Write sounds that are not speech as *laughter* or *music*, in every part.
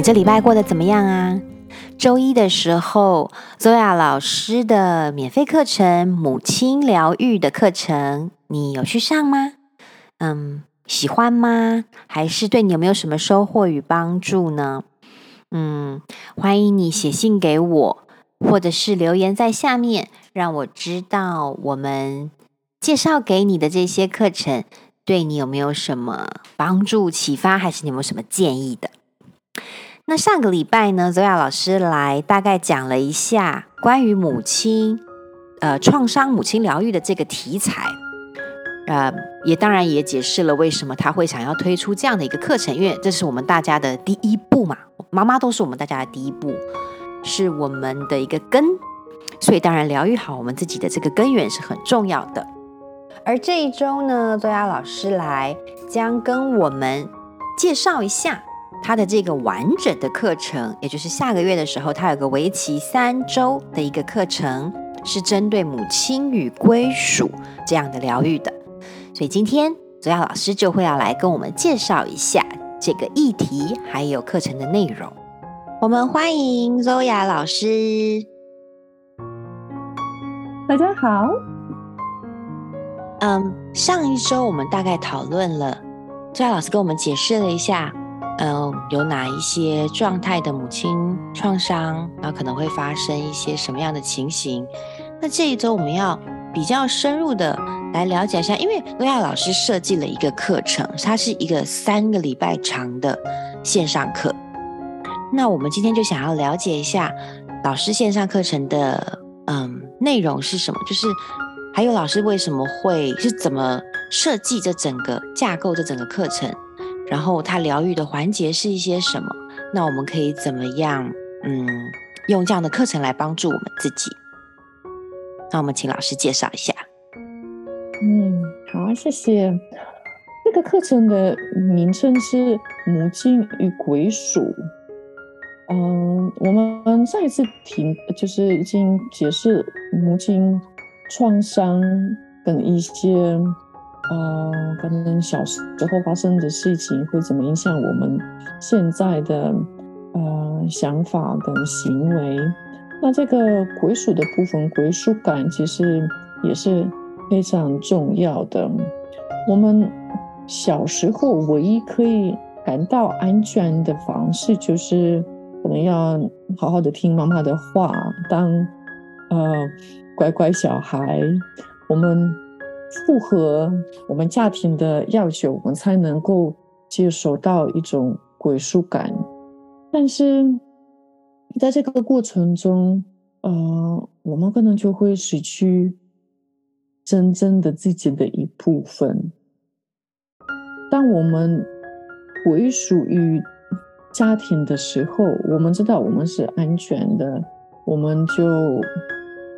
你这礼拜过得怎么样啊？周一的时候，Zoya 老师的免费课程《母亲疗愈》的课程，你有去上吗？嗯，喜欢吗？还是对你有没有什么收获与帮助呢？嗯，欢迎你写信给我，或者是留言在下面，让我知道我们介绍给你的这些课程对你有没有什么帮助、启发，还是你有没有什么建议的？那上个礼拜呢，Zoya 老师来大概讲了一下关于母亲，呃，创伤母亲疗愈的这个题材，呃，也当然也解释了为什么他会想要推出这样的一个课程，因为这是我们大家的第一步嘛，妈妈都是我们大家的第一步，是我们的一个根，所以当然疗愈好我们自己的这个根源是很重要的。而这一周呢，Zoya 老师来将跟我们介绍一下。他的这个完整的课程，也就是下个月的时候，他有个为期三周的一个课程，是针对母亲与归属这样的疗愈的。所以今天 Zoya 老师就会要来跟我们介绍一下这个议题，还有课程的内容。我们欢迎 Zoya 老师。大家好。嗯，上一周我们大概讨论了，Zoya 老师跟我们解释了一下。嗯，有哪一些状态的母亲创伤，然后可能会发生一些什么样的情形？那这一周我们要比较深入的来了解一下，因为 Zoya 老师设计了一个课程，它是一个三个礼拜长的线上课。那我们今天就想要了解一下老师线上课程的嗯内容是什么，就是还有老师为什么会是怎么设计这整个架构这整个课程。然后他疗愈的环节是一些什么？那我们可以怎么样？嗯，用这样的课程来帮助我们自己。那我们请老师介绍一下。嗯，好，谢谢。这个课程的名称是《母亲与归属》。嗯，我们上一次听就是已经解释母亲创伤跟一些。呃，可能小时候发生的事情会怎么影响我们现在的呃想法跟行为？那这个归属的部分，归属感其实也是非常重要的。我们小时候唯一可以感到安全的方式，就是可能要好好的听妈妈的话，当呃乖乖小孩。我们。符合我们家庭的要求，我们才能够接受到一种归属感。但是，在这个过程中，呃，我们可能就会失去真正的自己的一部分。当我们归属于家庭的时候，我们知道我们是安全的，我们就。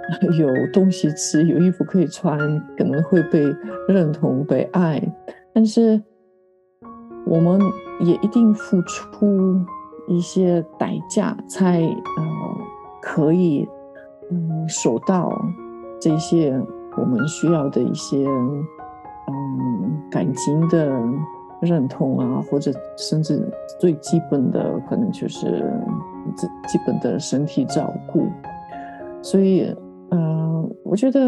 *laughs* 有东西吃，有衣服可以穿，可能会被认同、被爱，但是我们也一定付出一些代价，才呃可以嗯收到这些我们需要的一些嗯感情的认同啊，或者甚至最基本的可能就是最基本的身体照顾，所以。嗯、呃，我觉得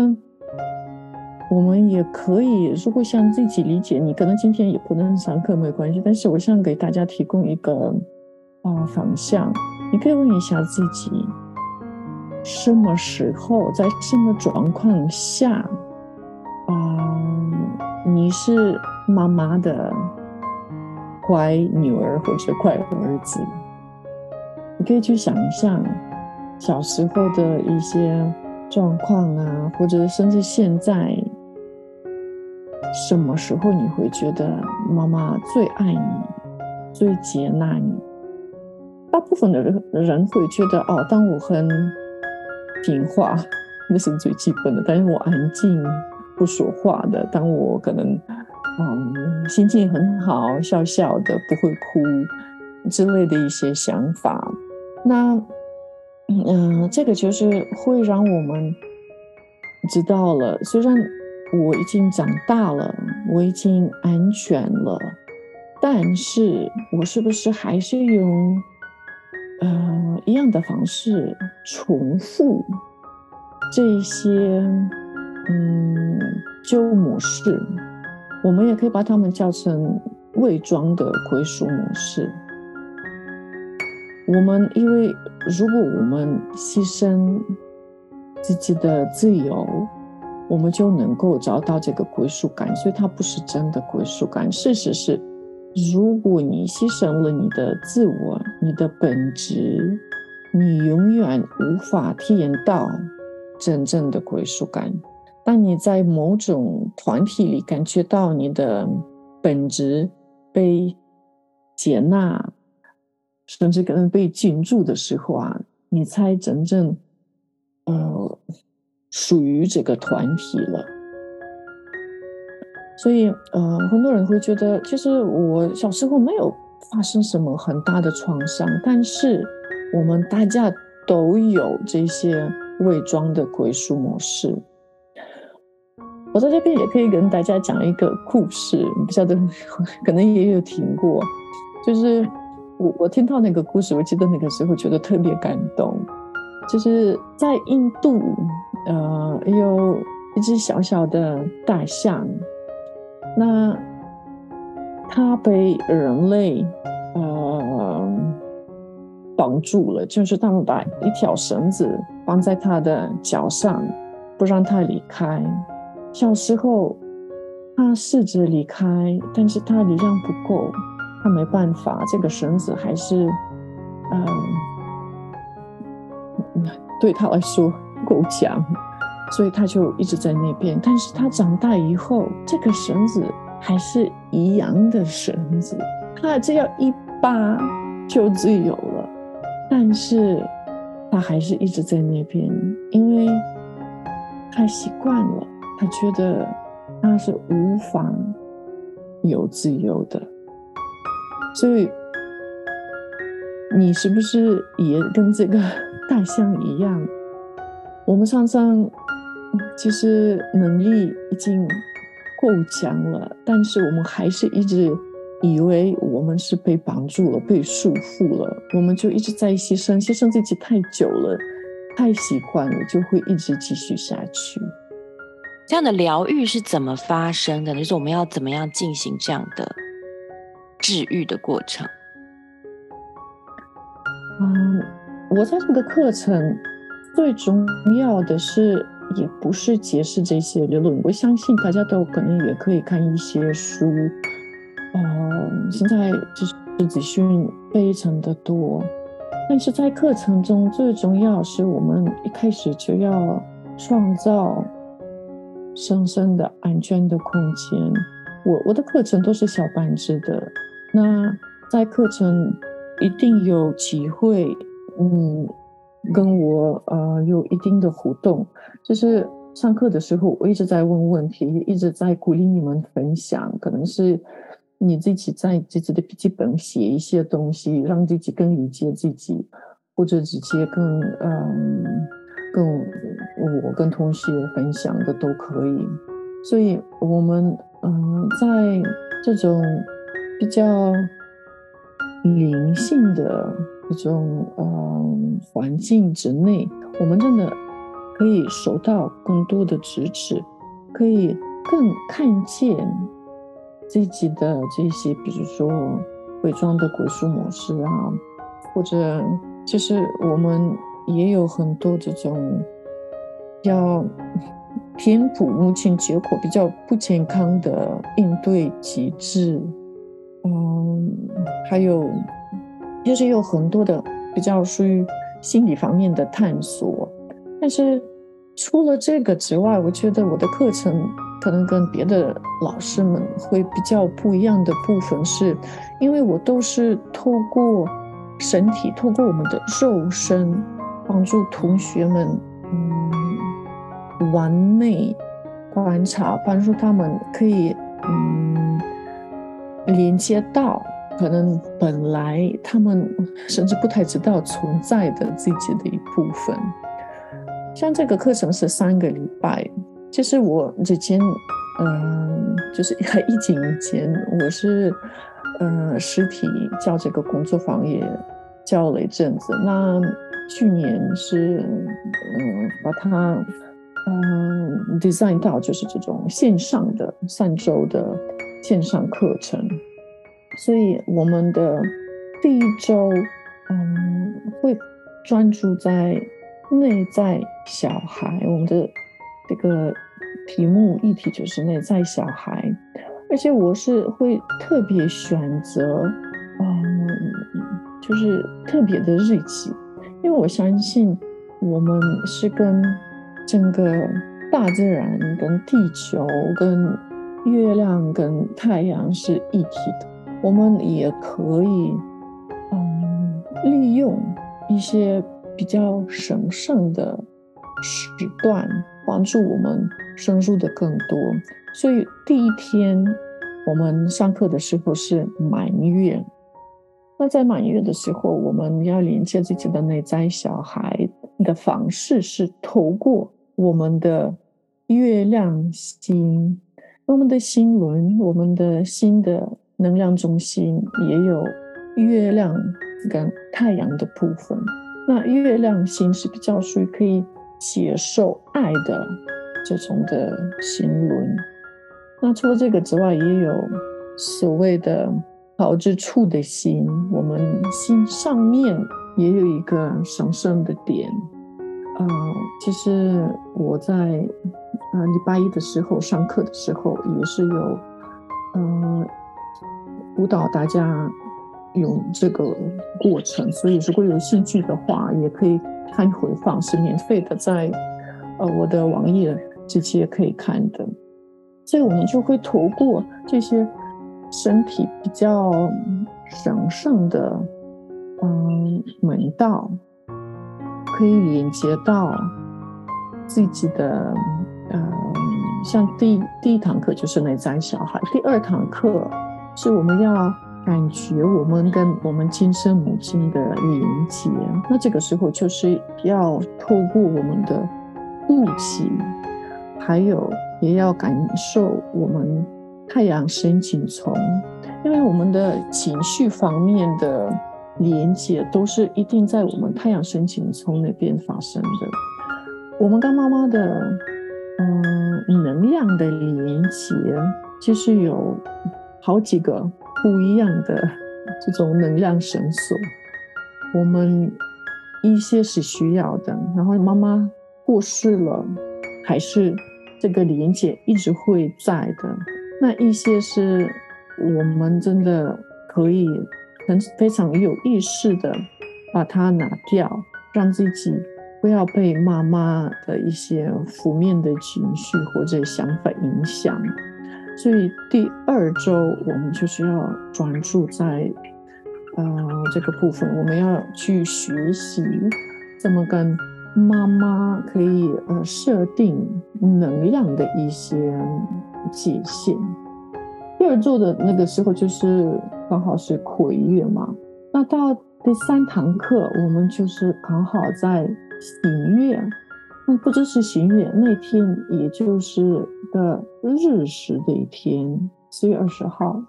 我们也可以，如果想自己理解，你可能今天也不能上课没关系，但是我想给大家提供一个啊、方向，你可以问一下自己，什么时候在什么状况下啊、你是妈妈的乖女儿或者乖儿子，你可以去想一想小时候的一些。状况啊，或者甚至现在，什么时候你会觉得妈妈最爱你、最接纳你？大部分的人人会觉得哦，当我很听话，*laughs* 那是最基本的；但是我安静不说话的，当我可能嗯心情很好、笑笑的不会哭之类的一些想法，那。嗯，这个就是会让我们知道了，虽然我已经长大了，我已经安全了，但是我是不是还是用呃一样的方式重复这些嗯旧模式，我们也可以把它们叫成伪装的归属模式。我们因为如果我们牺牲自己的自由，我们就能够找到这个归属感，所以它不是真的归属感。事实是，如果你牺牲了你的自我、你的本质，你永远无法体验到真正的归属感。当你在某种团体里感觉到你的本质被接纳，甚至可能被禁住的时候啊，你才真正呃属于这个团体了。所以呃，很多人会觉得，其实我小时候没有发生什么很大的创伤，但是我们大家都有这些伪装的归属模式。我在这边也可以跟大家讲一个故事，不晓得 *laughs* 可能也有听过，就是。我我听到那个故事，我记得那个时候觉得特别感动。就是在印度，呃，有一只小小的大象，那它被人类呃绑住了，就是他们把一条绳子绑在它的脚上，不让它离开。小时候，它试着离开，但是它力量不够。他没办法，这个绳子还是，嗯，对他来说够强，所以他就一直在那边。但是他长大以后，这个绳子还是一样的绳子，他只要一扒就自由了。但是他还是一直在那边，因为他习惯了，他觉得他是无法有自由的。所以，你是不是也跟这个大象一样？我们常常其实能力已经够强了，但是我们还是一直以为我们是被绑住了、被束缚了，我们就一直在牺牲，牺牲自己太久了，太习惯了，就会一直继续下去。这样的疗愈是怎么发生的？就是我们要怎么样进行这样的？治愈的过程。嗯，我在这个课程最重要的是，也不是解释这些理论。我相信大家都可能也可以看一些书。嗯，现在就是资讯非常的多，但是在课程中最重要是我们一开始就要创造深深的安全的空间。我我的课程都是小班制的。那在课程一定有机会，嗯，跟我呃有一定的互动。就是上课的时候，我一直在问问题，一直在鼓励你们分享。可能是你自己在自己的笔记本写一些东西，让自己更理解自己，或者直接跟嗯跟我跟同学分享的都可以。所以，我们嗯在这种。比较灵性的一种嗯环境之内，我们真的可以收到更多的支持，可以更看见自己的这些，比如说伪装的归属模式啊，或者就是我们也有很多这种要填补目前结果比较不健康的应对机制。嗯，还有就是有很多的比较属于心理方面的探索，但是除了这个之外，我觉得我的课程可能跟别的老师们会比较不一样的部分是，因为我都是透过身体，透过我们的肉身，帮助同学们嗯完美观察，帮助他们可以嗯。连接到可能本来他们甚至不太知道存在的自己的一部分，像这个课程是三个礼拜。其实我之前，嗯，就是 *laughs* 疫情以前，我是，呃，实体教这个工作坊也教了一阵子。那去年是嗯，把它嗯 design 到就是这种线上的三周的线上课程，所以我们的第一周嗯会专注在内在小孩，我们的这个题目议题就是内在小孩，而且我是会特别选择嗯，就是特别的日期。因为我相信，我们是跟整个大自然、跟地球、跟月亮、跟太阳是一体的。我们也可以，嗯，利用一些比较神圣的时段，帮助我们深入的更多。所以第一天我们上课的时候是满月。那在满月的时候，我们要连接自己的内在小孩的方式是透过我们的月亮星，我们的心轮，我们的心的能量中心也有月亮跟太阳的部分。那月亮心是比较属于可以接受爱的这种的心轮。那除了这个之外，也有所谓的。好之处的心，我们心上面也有一个神圣的点。呃，其实我在呃礼拜一的时候上课的时候，也是有呃辅导大家用这个过程，所以如果有兴趣的话，也可以看回放，是免费的，在呃我的网页直接可以看的。所以我们就会透过这些。身体比较神圣的，嗯，门道可以连接到自己的，嗯，像第第一堂课就是内在小孩，第二堂课是我们要感觉我们跟我们今生母亲的连接，那这个时候就是要透过我们的呼吸，还有也要感受我们。太阳神经丛，因为我们的情绪方面的连接都是一定在我们太阳神经丛那边发生的。我们跟妈妈的能量的连接，其实有好几个不一样的这种能量绳索。我们一些是需要的，然后妈妈过世了，还是这个连接一直会在的。那一些是我们真的可以很非常有意识的把它拿掉，让自己不要被妈妈的一些负面的情绪或者想法影响。所以第二周我们就是要专注在呃这个部分，我们要去学习怎么跟妈妈可以呃设定能量的一些。界限。第二周的那个时候就是刚好是魁月嘛，那到第三堂课我们就是刚好在新月，那不只是新月那天，也就是个日食的一天，四月二十号。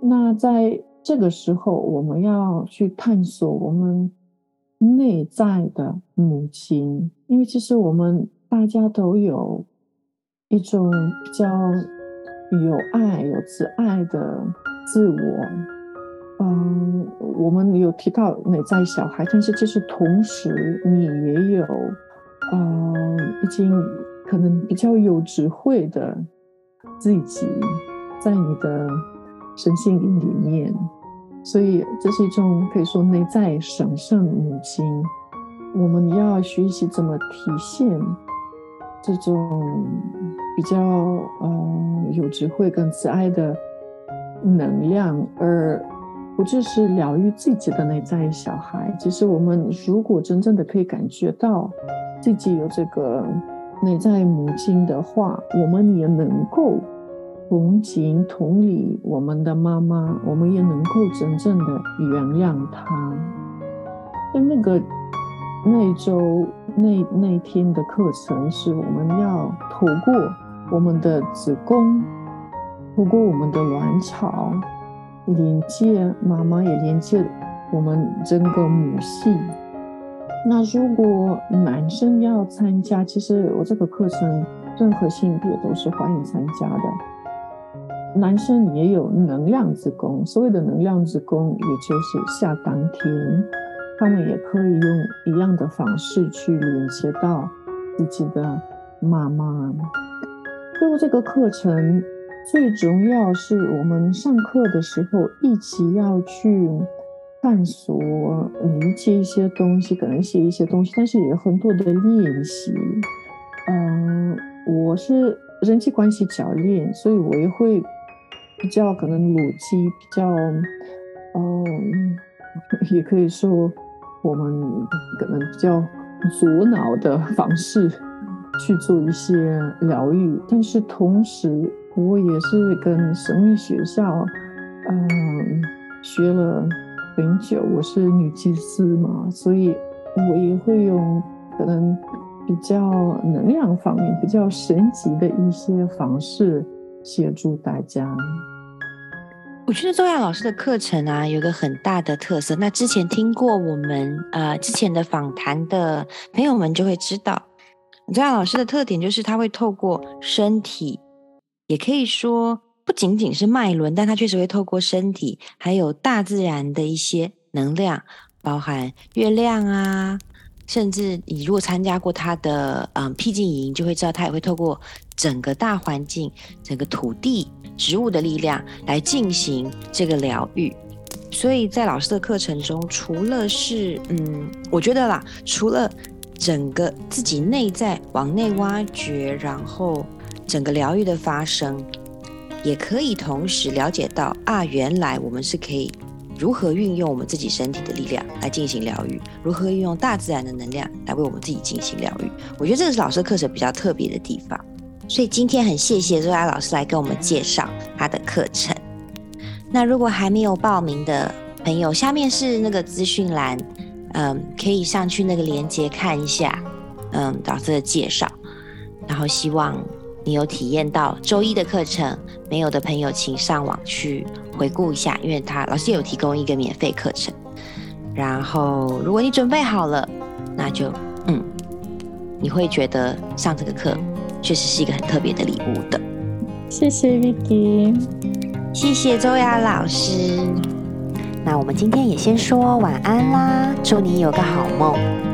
那在这个时候，我们要去探索我们内在的母亲，因为其实我们大家都有。一种比较有爱、有慈爱的自我，嗯，我们有提到内在小孩，但是就是同时你也有，嗯，已经可能比较有智慧的自己在你的身心灵里面，所以这是一种可以说内在神圣母亲，我们要学习怎么体现。这种比较嗯有智慧跟慈爱的能量，而不只是疗愈自己的内在小孩。其实我们如果真正的可以感觉到自己有这个内在母亲的话，我们也能够同情同理我们的妈妈，我们也能够真正的原谅她。在那个。那一周那那天的课程是我们要透过我们的子宫，透过我们的卵巢连接妈妈，也连接我们整个母系。那如果男生要参加，其实我这个课程任何性别都是欢迎参加的。男生也有能量之功，所谓的能量之功，也就是下丹田，他们也可以用一样的方式去连接到自己的妈妈。所以这个课程最重要是我们上课的时候一起要去。探索、理解一些东西，可能写一些东西，但是也有很多的练习。嗯、我是人际关系教练，所以我也会比较可能逻辑比较，嗯、也可以说我们可能比较左脑的方式去做一些疗愈，但是同时我也是跟神秘学校，嗯、学了。很久，我是女祭司嘛，所以我也会用可能比较能量方面比较神奇的一些方式协助大家。我觉得周亚老师的课程啊，有个很大的特色。那之前听过我们呃之前的访谈的朋友们就会知道，周亚老师的特点就是他会透过身体，也可以说。不仅仅是脉轮，但它确实会透过身体，还有大自然的一些能量，包含月亮啊，甚至你如果参加过它的嗯僻静营，就会知道它也会透过整个大环境、整个土地、植物的力量来进行这个疗愈。所以在老师的课程中，除了是嗯，我觉得啦，除了整个自己内在往内挖掘，然后整个疗愈的发生。也可以同时了解到啊，原来我们是可以如何运用我们自己身体的力量来进行疗愈，如何运用大自然的能量来为我们自己进行疗愈。我觉得这个是老师课程比较特别的地方。所以今天很谢谢周雅老师来跟我们介绍他的课程。那如果还没有报名的朋友，下面是那个资讯栏，嗯，可以上去那个链接看一下，嗯，老师的介绍。然后希望。你有体验到周一的课程，没有的朋友请上网去回顾一下，因为他老师有提供一个免费课程。然后，如果你准备好了，那就嗯，你会觉得上这个课确实是一个很特别的礼物的。谢谢 Vicky，谢谢周雅老师。那我们今天也先说晚安啦，祝你有个好梦。